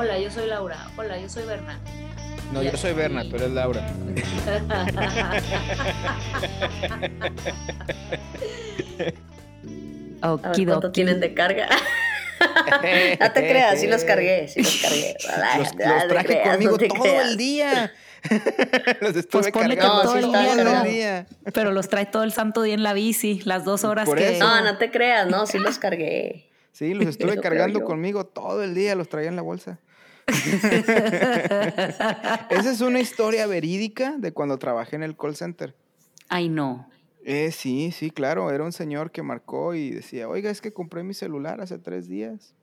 Hola, yo soy Laura. Hola, yo soy Berna. No, yo soy Berna, tú eres Laura. A ver cuánto tienen de carga. no te creas, sí los cargué, sí los cargué. Los, los traje conmigo todo el día. los estuve pues cargando todo, el día, todo el día. Pero los trae todo el santo día en la bici, las dos horas que... No, no te creas, no, sí los cargué. Sí, los estuve cargando conmigo todo el día, los traía en la bolsa. Esa es una historia verídica de cuando trabajé en el call center. Ay, no. Eh, sí, sí, claro. Era un señor que marcó y decía, oiga, es que compré mi celular hace tres días.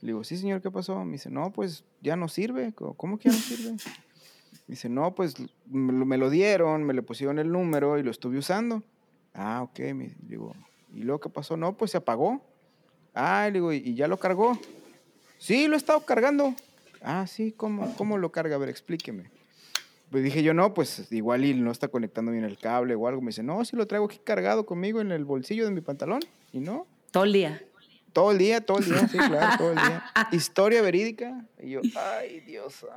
Le digo, sí, señor, ¿qué pasó? Me dice, no, pues ya no sirve. ¿Cómo que ya no sirve? Dice, no, pues me lo dieron, me le pusieron el número y lo estuve usando. Ah, ok. Me digo, ¿y luego qué pasó? No, pues se apagó. Ah, le digo, ¿y ya lo cargó? Sí, lo he estado cargando. Ah, sí, ¿cómo, cómo lo carga? A ver, explíqueme. Pues dije yo, no, pues igual y no está conectando bien el cable o algo. Me dice, no, sí lo traigo aquí cargado conmigo en el bolsillo de mi pantalón. Y no. Todo el día. Todo el día, todo el día, sí, claro, todo el día. Historia verídica. Y yo, ay, Dios santo.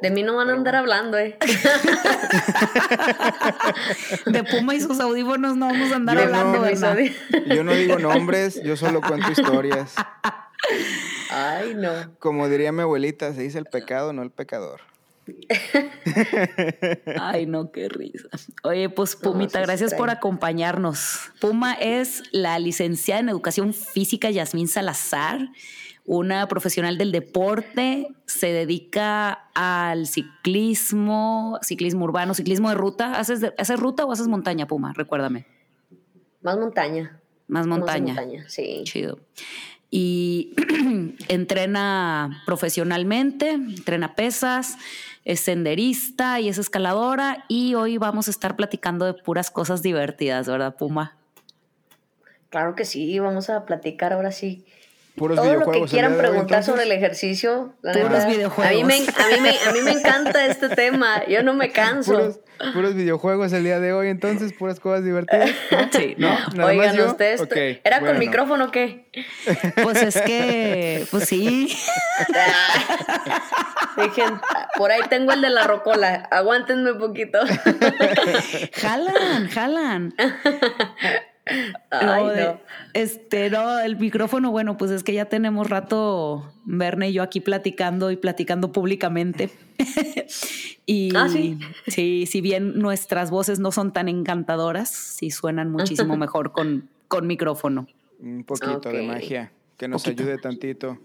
De mí no van a andar hablando, ¿eh? De Puma y sus audífonos no vamos a andar hablando, ¿verdad? Yo no digo nombres, yo solo cuento historias. Ay, no. Como diría mi abuelita, se dice el pecado, no el pecador. Ay, no, qué risa. Oye, pues Pumita, gracias por acompañarnos. Puma es la licenciada en Educación Física Yasmín Salazar, una profesional del deporte, se dedica al ciclismo, ciclismo urbano, ciclismo de ruta. ¿Haces, ¿haces ruta o haces montaña, Puma? Recuérdame. Más montaña. Más montaña. Más montaña, sí. Chido y entrena profesionalmente, entrena pesas, es senderista y es escaladora y hoy vamos a estar platicando de puras cosas divertidas, ¿verdad, Puma? Claro que sí, vamos a platicar ahora sí. Puros Todo lo que quieran preguntar sobre el ejercicio, puros videojuegos. A mí, me, a, mí me, encanta este tema, yo no me canso. Puros, videojuegos el día de hoy, entonces, puras cosas divertidas. Sí, ¿no? Oigan, ustedes, ¿era con micrófono o qué? Pues es que, pues sí. Dije, por ahí tengo el de la rocola, aguántenme un poquito. jalan, jalan. Ay, no, Este, no, el micrófono, bueno, pues es que ya tenemos rato Verne y yo aquí platicando y platicando públicamente. y ¿Ah, sí? sí, si bien nuestras voces no son tan encantadoras, sí suenan muchísimo mejor con, con micrófono. Un poquito de magia, que nos ayude tantito.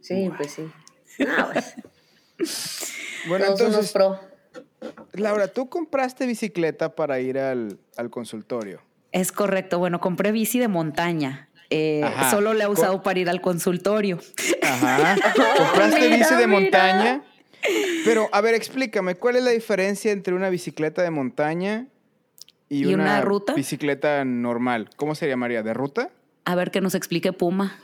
Sí, pues sí. pues. bueno, entonces, pro. Laura, tú compraste bicicleta para ir al, al consultorio. Es correcto. Bueno, compré bici de montaña. Eh, solo le he usado para ir al consultorio. Ajá. ¿Compraste bici de montaña? Pero, a ver, explícame, ¿cuál es la diferencia entre una bicicleta de montaña y, una, ruta? bicicleta normal? ¿Cómo se llamaría? ¿De ruta? A ver que nos explique Puma.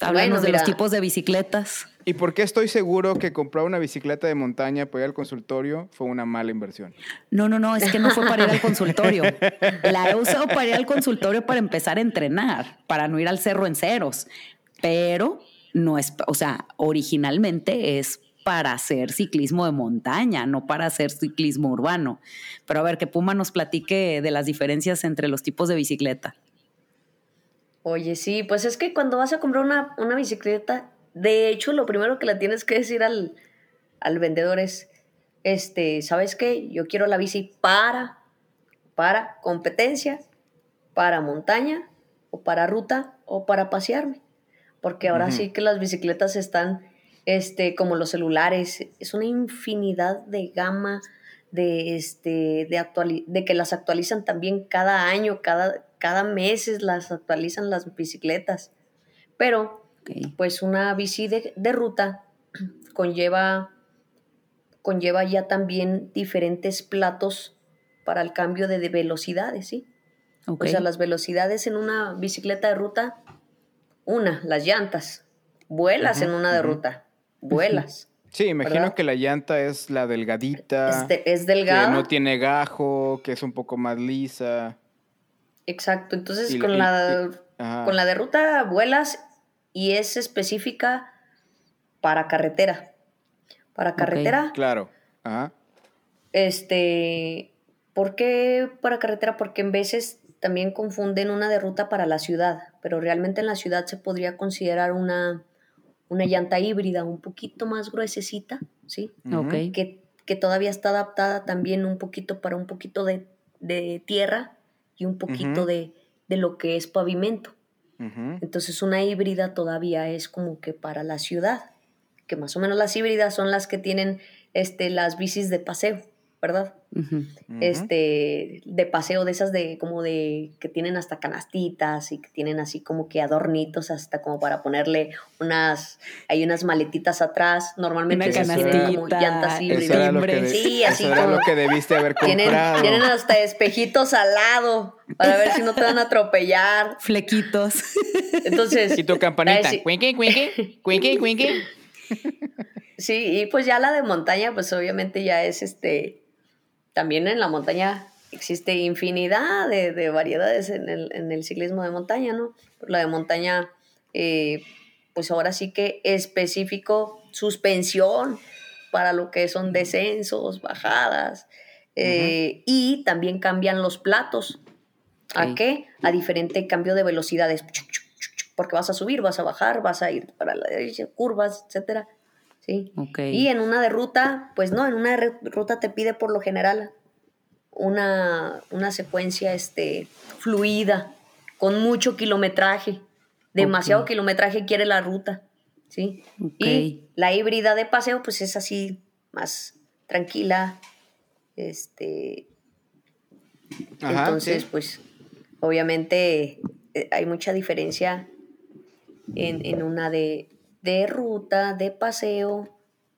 Háblanos de los tipos de bicicletas. ¿Y por qué estoy seguro que comprar una bicicleta de montaña para ir al consultorio fue una mala inversión? No, no, no, es que no fue para ir al consultorio. La he usado para ir al consultorio para empezar a entrenar, para no ir al cerro en ceros. Pero no es, o sea, originalmente es para hacer ciclismo de montaña, no para hacer ciclismo urbano. Pero a ver, que Puma nos platique de las diferencias entre los tipos de bicicleta. Oye, sí, pues es que cuando vas a comprar una, bicicleta, de hecho, lo primero que le tienes que decir al, vendedor es, este, ¿sabes qué? Yo quiero la bici para, para competencia, para montaña, o para ruta, o para pasearme. Porque ahora sí que las bicicletas están, este, como los celulares, es una infinidad de gama, de, este, de, de que las actualizan también cada año, cada, cada mes las actualizan las bicicletas. Pero, pues una bici de, ruta conlleva, conlleva ya también diferentes platos para el cambio de, velocidades, ¿sí? O sea, las velocidades en una bicicleta de ruta, una, las llantas. Vuelas en una de ruta, vuelas. Sí, imagino que la llanta es la delgadita. Es, es delgada. Que no tiene gajo, que es un poco más lisa. Exacto, entonces con, la, con la de ruta vuelas y es específica para carretera. Para carretera. Claro. Ajá. Este, ¿por qué para carretera? Porque en veces también confunden una de ruta para la ciudad, pero realmente en la ciudad se podría considerar una, una llanta híbrida un poquito más gruesecita, ¿sí? Ok. Que, que todavía está adaptada también un poquito para un poquito de, de tierra y un poquito de, de lo que es pavimento. Entonces una híbrida todavía es como que para la ciudad, que más o menos las híbridas son las que tienen este, las bicis de paseo, ¿verdad? Este, de paseo de esas de como de que tienen hasta canastitas y que tienen así como que adornitos hasta como para ponerle unas, hay unas maletitas atrás, normalmente Una esas tienen como canastita, llantas Eso híbridas. era lo que, timbre. de- Sí, eso así era como- lo que debiste haber Tienen, comprado. tienen hasta espejitos al lado para ver si no te van a atropellar. Flequitos. Entonces, Y tu campanita. Cuinque, cuinque, cuinque, cuinque. Sí, y pues ya la de montaña, pues obviamente ya es este, también en la montaña existe infinidad de, de variedades en el, en el ciclismo de montaña, ¿no? La de montaña, eh, pues ahora sí que específico, suspensión para lo que son descensos, bajadas, eh, y también cambian los platos. ¿A qué? A diferente cambio de velocidades. Porque vas a subir, vas a bajar, vas a ir para la derecha, curvas, etcétera. ¿Sí? Ok. Y en una de ruta, pues no, en una de ruta te pide por lo general una, una secuencia este, fluida, con mucho kilometraje. Demasiado kilometraje quiere la ruta. ¿sí? Ok. Y la híbrida de paseo, pues es así, más tranquila. Este, Ajá, entonces, sí. pues, obviamente eh, hay mucha diferencia en, en una de, de ruta, de paseo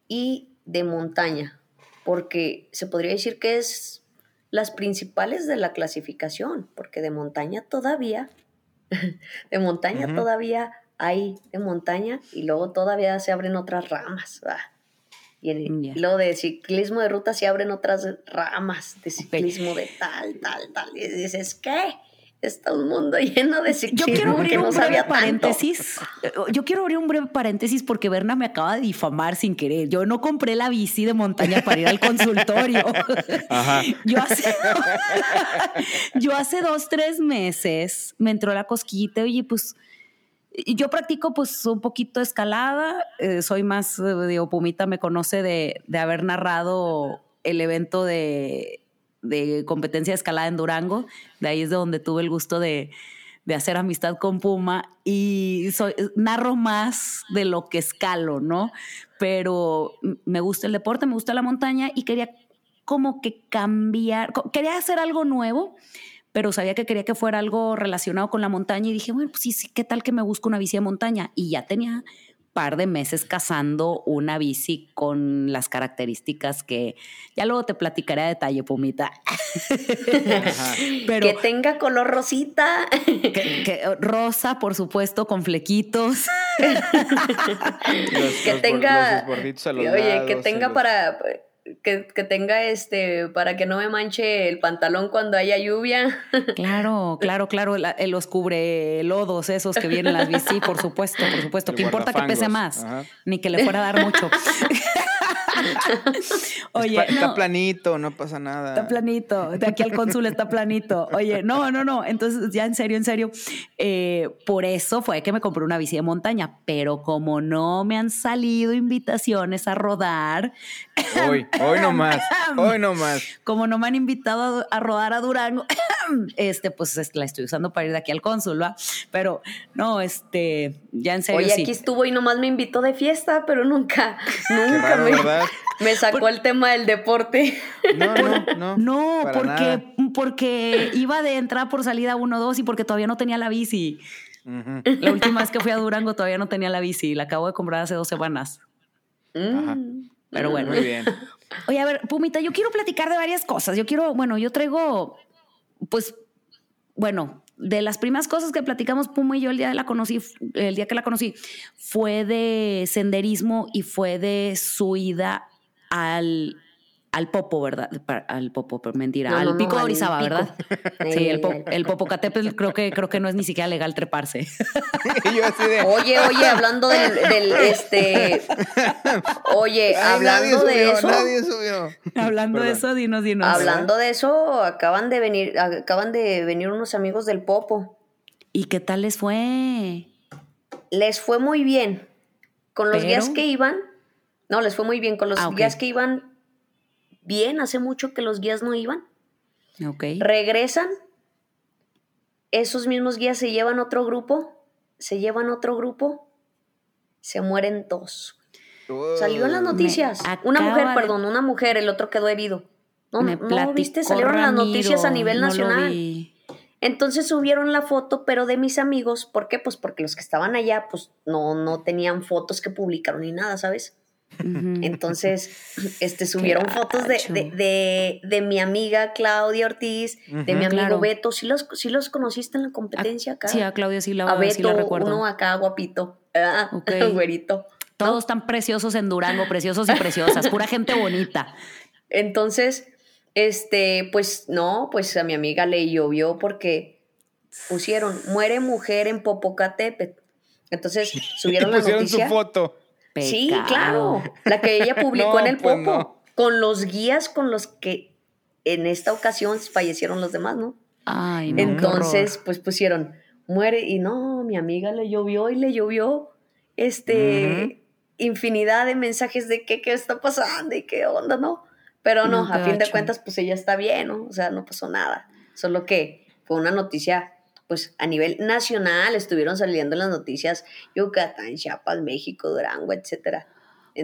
y de montaña, porque se podría decir que es las principales de la clasificación, porque de montaña todavía, de montaña todavía hay de montaña y luego todavía se abren otras ramas, ¿verdad? Y, Ya. y luego de ciclismo de ruta se abren otras ramas de ciclismo de tal, tal, tal. Y dices, ¿qué? Está un mundo lleno de Yo quiero abrir que un no breve tanto. paréntesis. Yo quiero abrir un breve paréntesis porque Berna me acaba de difamar sin querer. Yo no compré la bici de montaña para ir al consultorio. Ajá. Yo hace, yo hace dos, tres meses me entró la cosquita. Oye, pues yo practico pues un poquito escalada. eh, soy más, eh, digo, Pumita me conoce de, de haber narrado el evento de, de competencia de escalada en Durango. De ahí es de donde tuve el gusto de, de hacer amistad con Puma y soy, narro más de lo que escalo, ¿no? Pero me gusta el deporte, me gusta la montaña y quería como que cambiar, quería hacer algo nuevo, pero sabía que quería que fuera algo relacionado con la montaña y dije, bueno, pues sí, sí, ¿qué tal que me busco una bici de montaña? Y ya tenía par de meses cazando una bici con las características que ya luego te platicaré a detalle, Pumita. Pero que tenga color rosita. que- que- rosa, por supuesto, con flequitos. Los- que los tenga los borditos a los oye que lados tenga los- para que, que tenga este para que no me manche el pantalón cuando haya lluvia Claro, claro, claro. la- eh, los cubre lodos esos que vienen en las bici, por supuesto, por supuesto. El que importa que pese más? ajá. Ni que le fuera a dar mucho. Oye, Está, está no, planito, no pasa nada. Está planito, de aquí al cónsul está planito. Oye, no, no, no. Entonces, ya en serio, en serio, eh, por eso fue que me compré una bici de montaña. Pero como no me han salido invitaciones a rodar, Hoy, hoy no más, hoy no más. como no me han invitado a, a rodar a Durango, este, pues es- la estoy usando para ir de aquí al cónsul, ¿va? Pero no, este, ya en serio, oye sí. aquí estuvo y nomás me invitó de fiesta pero nunca nunca raro, me, ¿verdad? me sacó el tema del deporte No, no, no. No, para porque, nada. porque iba de entrada por salida 1-2 y porque todavía no tenía la bici. La última vez que fui a Durango todavía no tenía la bici. La acabo de comprar hace dos semanas. Ajá. Mm. Pero bueno. Muy bien. Oye, a ver, Pumita, yo quiero platicar de varias cosas. Yo quiero, bueno, yo traigo, pues, bueno, de las primeras cosas que platicamos Puma y yo el día de la conocí, el día que la conocí, fue de senderismo y fue de su ida al, al Popo, ¿verdad? Al Popo, pero mentira, No, al no, no, Pico de al Orizaba. ¿verdad? Sí, el, po- el Popocatépetl creo que, creo que no es ni siquiera legal treparse. yo así de. Oye, oye, hablando del, del, este. Oye, "Ay, nadie hablando de eso. Nadie subió. Hablando de eso, dinos, dinos. Hablando de eso, acaban de venir, acaban de venir unos amigos del Popo. ¿Y qué tal les fue? Les fue muy bien. Con los Pero- guías que iban, no, les fue muy bien. Con los Ah, guías que iban bien, hace mucho que los guías no iban. Ok. Regresan, esos mismos guías se llevan otro grupo, se llevan otro grupo, se mueren dos. Salió en las noticias. Una mujer, de- perdón, una mujer, el otro quedó herido. No, Me no viste, salieron las noticias a nivel no nacional. Entonces subieron la foto, pero de mis amigos, ¿por qué? Pues porque los que estaban allá, pues no, no tenían fotos que publicaron ni nada, ¿sabes? Entonces, este, subieron fotos de, de, de- de mi amiga Claudia Ortiz, de mi amigo Claro. Beto. ¿Sí los, sí los conociste en la competencia acá? Sí, a Claudia sí la, a sí la Beto, recuerdo. uno acá guapito, ah, güerito. Todos están preciosos en Durango, preciosos y preciosas, pura gente bonita. Entonces, este, pues no, pues a mi amiga le llovió porque pusieron muere mujer en Popocatépetl. Entonces subieron la pusieron noticia. su foto. Sí, claro. La que ella publicó No, en el pues Popo. no. Con los guías con los que en esta ocasión fallecieron los demás, ¿no? Ay, no, Entonces, pues pusieron, muere, y no, mi amiga le llovió y le llovió este infinidad de mensajes de qué, qué está pasando y qué onda, ¿no? Pero no, a fin de cuentas, pues ella está bien, ¿no? O sea, no pasó nada. Solo que fue una noticia, pues a nivel nacional, estuvieron saliendo en las noticias Yucatán, Chiapas, México, Durango, etcétera.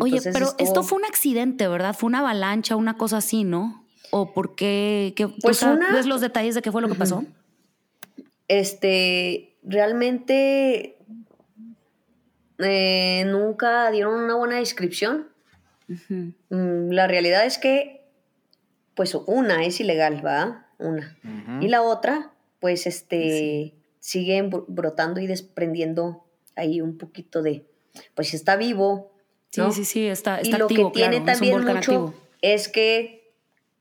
Oye, pero esto fue un accidente, ¿verdad? Fue una avalancha, una cosa así, ¿no? ¿O por qué? ¿Qué- ¿Tú Pues sabes una- los detalles de qué fue lo que pasó? este, realmente eh, nunca dieron una buena descripción. Mm, La realidad es que, pues una es ilegal, ¿va? Una. Y la otra, pues este, sigue br- brotando y desprendiendo ahí un poquito de, pues está vivo. Sí, ¿no? sí, sí, está, y está lo activo, que tiene claro, también mucho activo. es que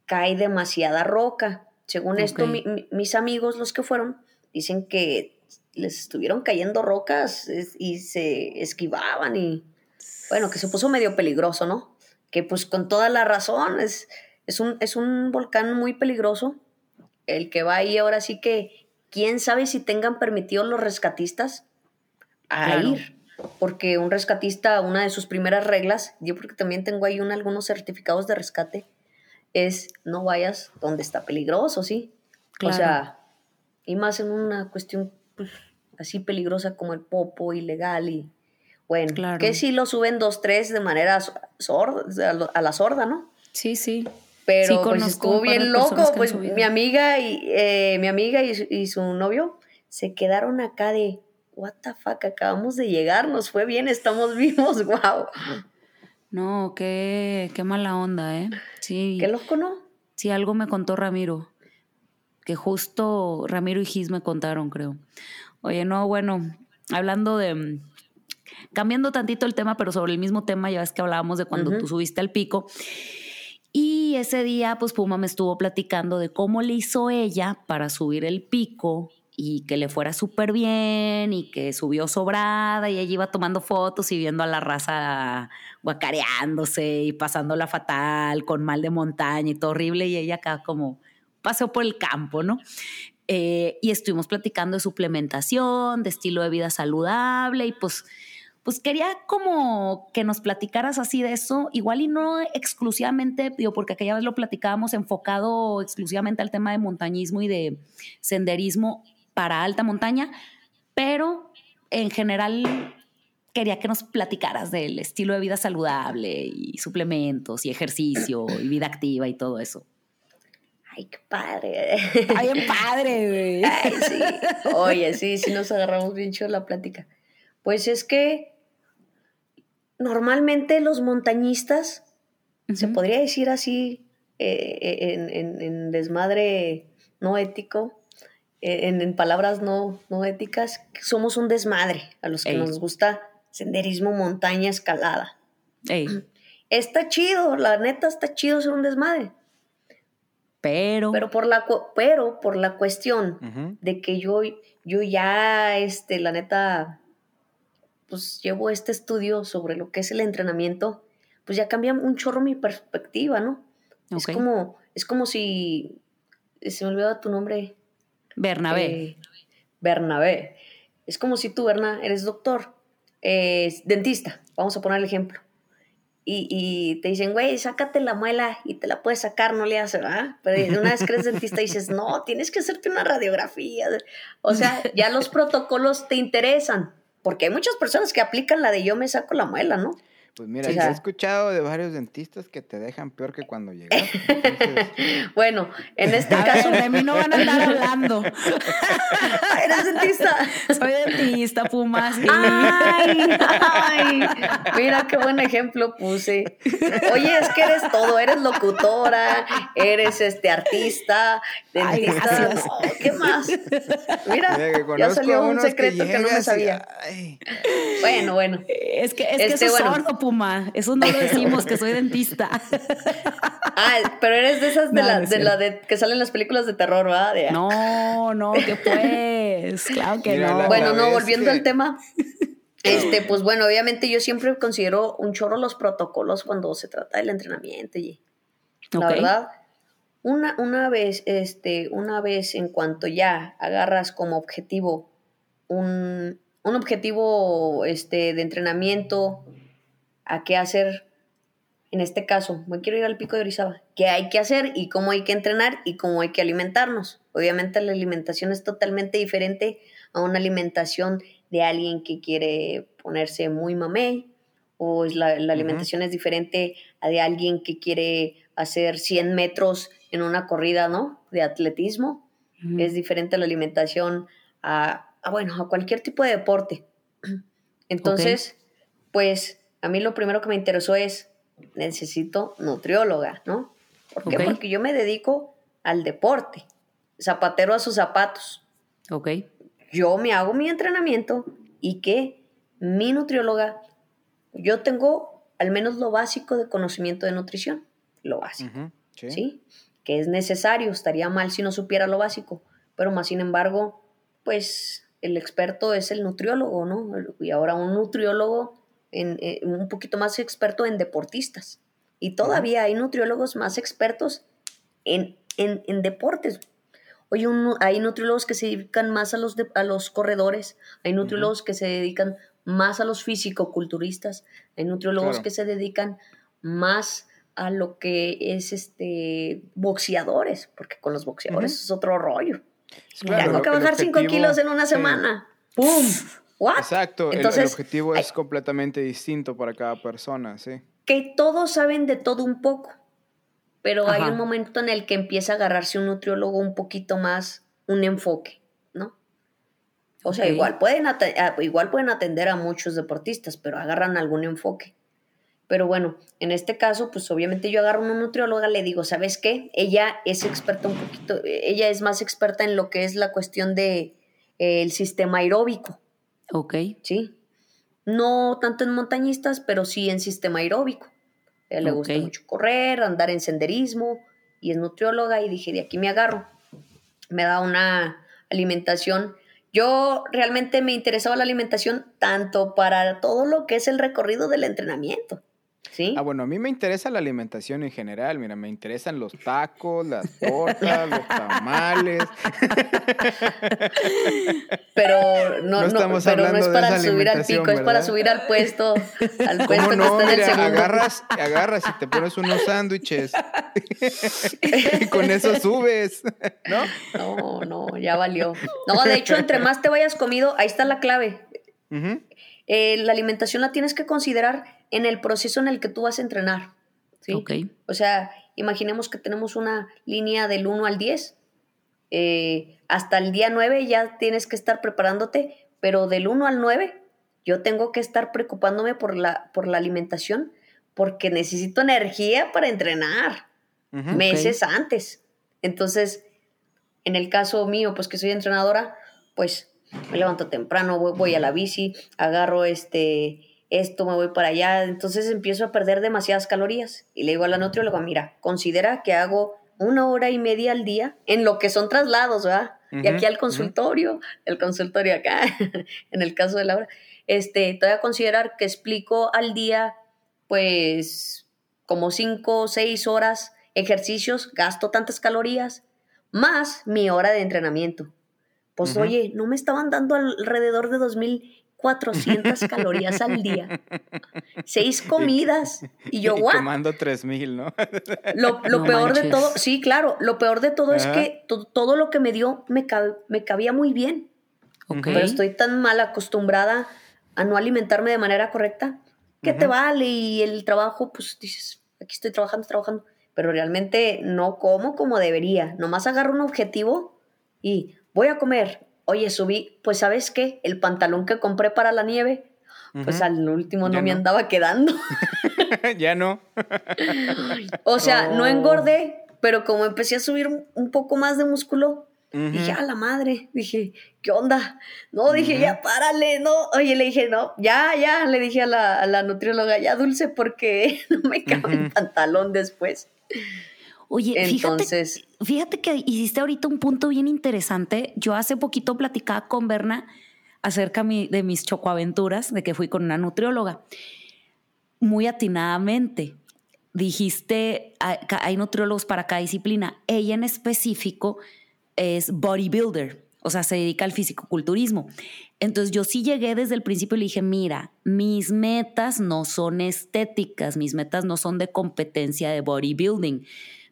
cae demasiada roca. Según esto, Ok. mi- mi- mis amigos, los que fueron, dicen que les estuvieron cayendo rocas y se esquivaban y bueno, que se puso medio peligroso, ¿no? Que pues con toda la razón, es, es, un, es un volcán muy peligroso. El que va ahí ahora sí que, quién sabe si tengan permitido los rescatistas a Claro. ir. Porque un rescatista, una de sus primeras reglas, yo porque también tengo ahí un- algunos certificados de rescate, es no vayas donde está peligroso, ¿sí? Claro. O sea, y más en una cuestión pues, así peligrosa como el popo, ilegal y bueno, Claro. que si lo suben dos, tres de manera so- sorda, a la sorda, ¿no? Sí, sí. Pero Sí, pues estuvo bien loco, pues mi amiga y eh, mi amiga y, su- y su novio se quedaron acá de what the fuck, acabamos de llegar, nos fue bien, estamos vivos, wow. No, qué, qué mala onda, ¿eh? Sí. Qué loco, ¿no? Sí, algo me contó Ramiro. Que justo Ramiro y Gis me contaron, creo. Oye, no, bueno, hablando de. Cambiando tantito el tema, pero sobre el mismo tema, ya ves que hablábamos de cuando tú subiste al pico. Y ese día, pues Puma me estuvo platicando de cómo le hizo ella para subir el pico y que le fuera súper bien y que subió sobrada y ella iba tomando fotos y viendo a la raza guacareándose y pasándola fatal, con mal de montaña y todo horrible y ella acá como paseó por el campo, ¿no? Eh, y estuvimos platicando de suplementación, de estilo de vida saludable y pues pues quería como que nos platicaras así de eso, igual y no exclusivamente, digo, porque aquella vez lo platicábamos enfocado exclusivamente al tema de montañismo y de senderismo para alta montaña, pero en general quería que nos platicaras del estilo de vida saludable y suplementos y ejercicio y vida activa y todo eso. Ay, qué padre. Está bien padre, güey. Ay, sí. Oye, sí, sí nos agarramos bien chido la plática. Pues es que normalmente los montañistas, se podría decir así, eh, en, en- en desmadre no ético, eh, en, en palabras no, no éticas, somos un desmadre a los que Ey. nos gusta senderismo, montaña, escalada. Ey, está chido, la neta está chido ser un desmadre. Pero. Pero por la, pero por la cuestión de que yo, yo ya, este, la neta, pues llevo este estudio sobre lo que es el entrenamiento, pues ya cambia un chorro mi perspectiva, ¿no? Es Ok. como, es como si, se me olvidó tu nombre. Bernabé. Eh, Bernabé. Es como si tú, Berna, eres doctor, eh, dentista, vamos a poner el ejemplo. Y, y te dicen, güey, sácate la muela y te la puedes sacar, no le haces, ¿verdad? Pero una vez que eres dentista dices, no, tienes que hacerte una radiografía. O sea, ya los protocolos te interesan, porque hay muchas personas que aplican la de yo me saco la muela, ¿no? Pues mira, Sí, yo he escuchado de varios dentistas que te dejan peor que cuando entonces, Bueno, en este A caso, ver, de mí no van a andar hablando. eres dentista. Soy dentista, Puma, sí. Ay, ay, mira qué buen ejemplo puse. Oye, es que eres todo, eres locutora, eres este artista, dentista, no, ¿qué más? Mira, mira que ya salió un secreto que, no me llegas y, sabía. Bueno, bueno. Es que, es que Este, eso es bueno. sordo, Puma. Eso no lo decimos, que soy dentista. Ah, pero eres de esas de No, la, no es de la de que salen las películas de terror, ¿verdad? De- No, no, que pues. Claro que Mira, no. la- Bueno, no, volviendo que- al tema. Este, pues bueno, obviamente yo siempre considero un chorro los protocolos cuando se trata del entrenamiento y la verdad, una, una vez, este, una vez en cuanto ya agarras como objetivo un, un objetivo este, de entrenamiento, a qué hacer, en este caso, me quiero ir al pico de Orizaba, qué hay que hacer y cómo hay que entrenar y cómo hay que alimentarnos. Obviamente la alimentación es totalmente diferente a una alimentación de alguien que quiere ponerse muy mamey, o es la, la alimentación es diferente a de alguien que quiere hacer 100 metros en una corrida, ¿no? De atletismo. Ujú. Es diferente la alimentación a, a, bueno, a cualquier tipo de deporte. Entonces, pues a mí lo primero que me interesó es, necesito nutrióloga, ¿no? ¿Por qué? Porque yo me dedico al deporte, zapatero a sus zapatos. Ok. Yo me hago mi entrenamiento y que mi nutrióloga, yo tengo al menos lo básico de conocimiento de nutrición, lo básico. ¿sí? Que es necesario, estaría mal si no supiera lo básico, pero más sin embargo, pues el experto es el nutriólogo, ¿no? Y ahora un nutriólogo en, eh, un poquito más experto en deportistas. Y todavía hay nutriólogos más expertos en, en, en deportes. Un- hay nutriólogos que se dedican más a los, de- a los corredores, hay nutriólogos que se dedican más a los físico-culturistas, hay nutriólogos Claro. que se dedican más a lo que es este boxeadores, porque con los boxeadores es otro rollo. Claro, Tengo que bajar 5 objetivo- kilos en una sí. semana. ¡Pum! ¿What? Exacto, el- el, Entonces, objetivo hay- es completamente distinto para cada persona, sí. que todos saben de todo un poco, pero hay un momento en el que empieza a agarrarse un nutriólogo un poquito más, un enfoque, ¿no? O sea, igual, pueden igual atender a muchos deportistas, pero agarran algún enfoque. Pero bueno, en este caso, pues obviamente yo agarro a una nutrióloga, le digo, ¿sabes qué? Ella es experta un poquito, ella es más experta en lo que es la cuestión de eh, el sistema aeróbico. Ok. ¿sí? No tanto en montañistas, pero sí en sistema aeróbico. A ella le gusta mucho correr, andar en senderismo y es nutrióloga y dije, de aquí me agarro. Me da una alimentación. Yo realmente me interesaba la alimentación tanto para todo lo que es el recorrido del entrenamiento, ¿sí? Ah, bueno, a mí me interesa la alimentación en general. Mira, me interesan los tacos, las tortas, los tamales. Pero no, No no, pero no es para subir al pico, es para subir al puesto, al puesto ¿Cómo que no? está en el segundo. agarras, agarras y te pones unos sándwiches. y con eso subes, ¿no? No, no, ya valió. No, de hecho, entre más te vayas comido, ahí está la clave. Ujú, Eh, la alimentación la tienes que considerar en el proceso en el que tú vas a entrenar. ¿sí? Ok. O sea, imaginemos que tenemos una línea del 1 al 10. eh, hasta el día 9 ya tienes que estar preparándote, pero del 1 al 9 yo tengo que estar preocupándome por la, por la alimentación porque necesito energía para entrenar meses antes. Entonces, en el caso mío, pues que soy entrenadora, pues me levanto temprano, voy, voy a la bici, agarro este esto, me voy para allá, entonces empiezo a perder demasiadas calorías. Y le digo a la nutrióloga, mira, considera que hago una hora y media al día en lo que son traslados, ¿verdad? y aquí al consultorio, el consultorio acá, en el caso de Laura, este, te voy a considerar que explico al día, pues, como cinco o seis horas ejercicios, gasto tantas calorías, más mi hora de entrenamiento. Pues, oye, no me estaban dando alrededor de 2400 calorías al día. Seis comidas. Y yo, y ¿what? Tomando 3000, ¿no? Lo, lo peor de todo, sí, claro, lo peor de todo es que to- todo lo que me dio me, cab- me cabía muy bien. Ok. Pero estoy tan mal acostumbrada a no alimentarme de manera correcta que te vale y el trabajo, pues dices, aquí estoy trabajando, trabajando, pero realmente no como como debería. Nomás agarro un objetivo y voy a comer. Oye, subí, pues sabes qué, el pantalón que compré para la nieve, pues al último no Ya me no. andaba quedando. ya no. O sea, no Oh. engordé, pero como empecé a subir un, poco más de músculo, dije, a la madre, dije, ¿qué onda? No, dije, ya párale, no. Oye, le dije, no, ya, ya, le dije a la, a la nutrióloga, ya dulce, porque no me cabe el pantalón después. Oye, fíjate, Entonces, fíjate que hiciste ahorita un punto bien interesante. Yo hace poquito platicaba con Berna acerca de mis chocoaventuras, de que fui con una nutrióloga. Muy atinadamente. Dijiste, hay hay nutriólogos para cada disciplina. Ella en específico es bodybuilder, o sea, se dedica al fisicoculturismo. Entonces yo sí llegué desde el principio y le dije, mira, mis metas no son estéticas, mis metas no son de competencia de bodybuilding.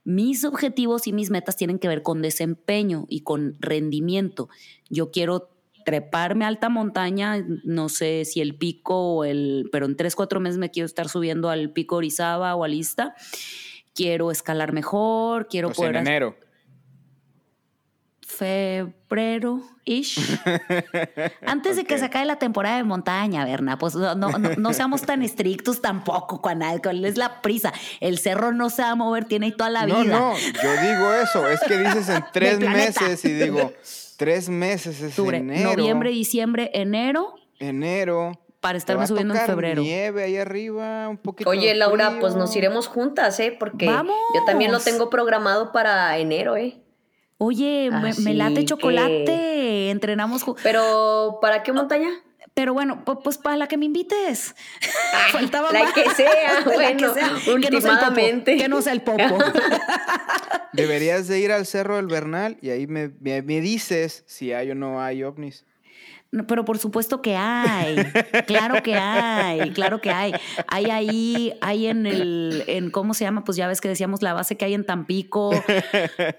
Mis objetivos y mis metas tienen que ver con desempeño y con rendimiento. Yo quiero treparme a alta montaña, no sé si el pico o el, pero en tres, cuatro meses me quiero estar subiendo al pico Orizaba o al Ista. Quiero escalar mejor, quiero en poder enero. Febrero-ish. Antes de que se acabe la temporada de montaña, Berna, pues no, no, no, no seamos tan estrictos tampoco con alcohol. Es la prisa. El cerro no se va a mover, tiene ahí toda la No, vida. no, yo digo eso. Es que dices en tres meses y digo, tres meses es enero. noviembre, diciembre, enero, Enero. para estarme subiendo en febrero. nieve ahí arriba, un poquito oye, Laura, frío. pues nos iremos juntas, ¿eh? Porque ¡Vamos! yo también lo tengo programado para enero, ¿eh? Oye, me, me late chocolate, entrenamos. ju- Pero, ¿para qué montaña? Pero bueno, pu- pues para la que me invites. Faltaba la más. que sea, La bueno, que, sea. Que no sea el popo, últimamente. Que no sea el popo. Deberías de ir al Cerro del Bernal y ahí me, me- me dices si hay o no hay ovnis. Pero por supuesto que hay. Claro que hay, claro que hay. Hay ahí, hay en el, en cómo se llama, pues ya ves que decíamos la base que hay en Tampico,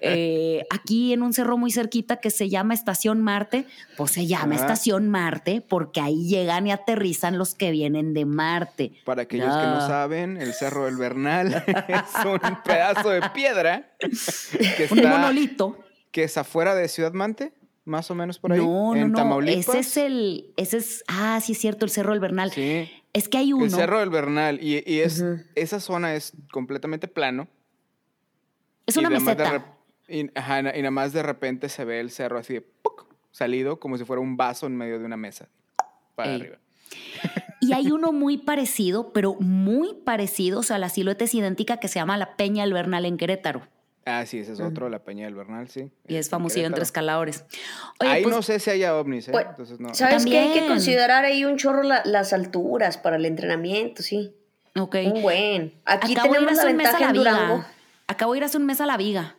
eh, aquí en un cerro muy cerquita que se llama Estación Marte, pues se llama Ajá. Estación Marte porque ahí llegan y aterrizan los que vienen de Marte. Para aquellos que no Ya. saben, el Cerro del Bernal es un pedazo de piedra que Un monolito. que es afuera de Ciudad Mante, más o menos por ahí, No, no, en no. Tamaulipas. Ese es el, ese es, ah, sí es cierto, el Cerro del Bernal. Sí, Es que hay uno. el Cerro del Bernal y, y es esa zona es completamente plano. es y una de meseta. y, ajá, y nada más de repente se ve el cerro así de ¡puc! salido como si fuera un vaso en medio de una mesa para Ey. arriba. Y hay uno muy parecido, pero muy parecido, o sea, la silueta es idéntica, que se llama la Peña del Bernal en Querétaro. Ah, sí, ese es otro, la Peña del Bernal, sí. Y es en famosillo entre escaladores. Oye, Ahí pues, no sé si haya ovnis, ¿eh? Pues, Entonces no. ¿Sabes qué? Hay que considerar ahí un chorro la- las alturas para el entrenamiento, sí. ok. Un buen. Aquí Acabo de ir tenemos la hace un mes a ventaja la en Durango. viga. Acabo de ir hace un mes a la viga.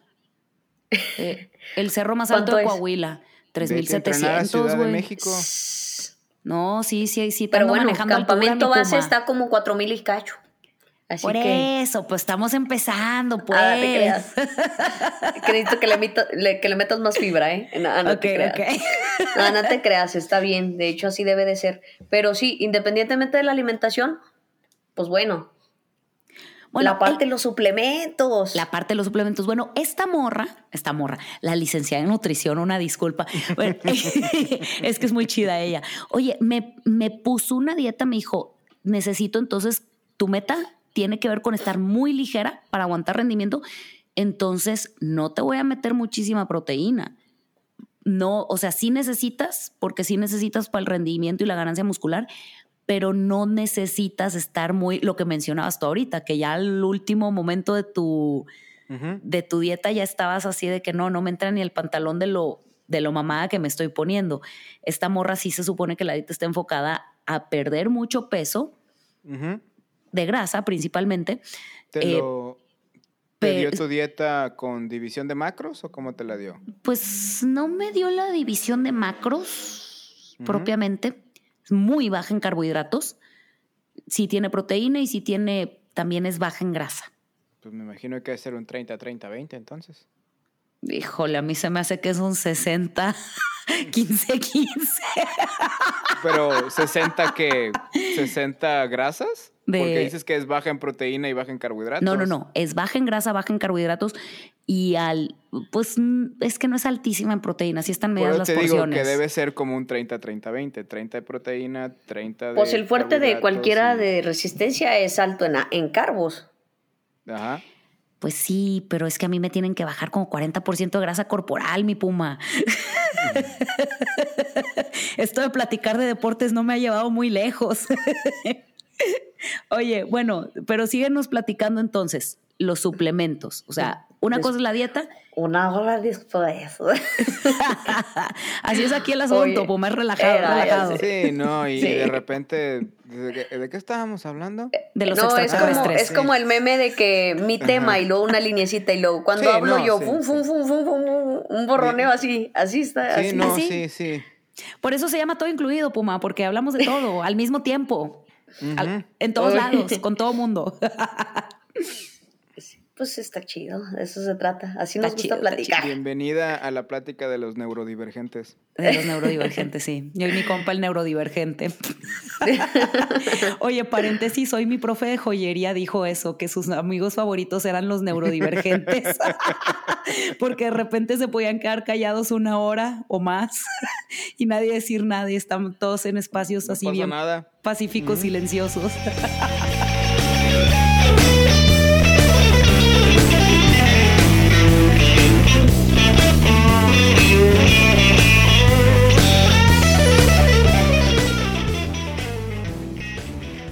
Eh, el cerro más alto ¿Cuánto de Coahuila. a entrenar a 3700, Ciudad de güey. México. No, sí, sí, sí. Pero bueno, manejando campamento base está como cuatro mil y cacho. Así Por que. eso, pues estamos empezando, pues. Ah, te creas. Necesito que le, meta- le- que le metas más fibra, ¿eh? No, no ok, te creas. ok. No, no te creas, está bien. De hecho, así debe de ser. Pero sí, independientemente de la alimentación, pues bueno. Bueno, la parte el- de los suplementos. La parte de los suplementos. Bueno, esta morra, esta morra, la licenciada en nutrición, una disculpa. Bueno, es que es muy chida ella. Oye, me, me puso una dieta, me dijo, necesito entonces, tu meta tiene que ver con estar muy ligera para aguantar rendimiento. Entonces, no te voy a meter muchísima proteína. No, o sea, sí necesitas, porque sí necesitas para el rendimiento y la ganancia muscular, pero no necesitas estar muy, lo que mencionabas tú ahorita, que ya al último momento de tu, de tu dieta ya estabas así de que no, no me entra ni el pantalón de lo, de lo mamada que me estoy poniendo. Esta morra sí se supone que la dieta está enfocada a perder mucho peso, de grasa principalmente. ¿Te, eh, ¿Te dio tu dieta con división de macros o cómo te la dio? Pues no me dio la división de macros propiamente. Es muy baja en carbohidratos. Sí tiene proteína y sí tiene, también es baja en grasa. Pues me imagino que debe ser un 30-30-20 entonces. Híjole, a mí se me hace que es un 60, 15, 15. Pero 60 que 60 grasas? Porque dices que es baja en proteína y baja en carbohidratos. No, no, no, es baja en grasa, baja en carbohidratos y al pues es que no es altísima en proteína, sí están medias las te digo que debe ser como un 30 30 20, 30 de proteína, 30 de Pues el fuerte de cualquiera de resistencia es alto en, en carbos. Ajá. Pues sí, pero es que a mí me tienen que bajar como 40% de grasa corporal, mi puma. Esto de platicar de deportes no me ha llevado muy lejos. Oye, bueno, pero síguenos platicando entonces los suplementos. O sea, una cosa es la dieta. Una hora después. Así es aquí el asunto, pues más relajado, relajado. Sí, no, y de repente, ¿de qué, estábamos hablando? De los no, extraterrestres. Es como, es como el meme de que mi tema y luego una linecita y luego cuando hablo yo, fum, fum, fum, fum, un borroneo así, así está. Sí, no, sí, sí. Por eso se llama todo incluido, Puma, porque hablamos de todo al mismo tiempo. En todos lados, con todo mundo. pues está chido, de eso se trata. Así nos gusta platicar. Bienvenida a la plática de los neurodivergentes. De los neurodivergentes, sí. Yo y mi compa el neurodivergente. Oye, paréntesis, hoy mi profe de joyería dijo eso, que sus amigos favoritos eran los neurodivergentes. Porque de repente se podían quedar callados una hora o más y nadie decir nada y están todos en espacios así bien pacíficos, silenciosos.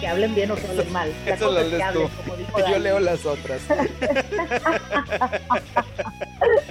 que hablen bien o que hablen mal. Eso lo lees tú. Yo leo las otras.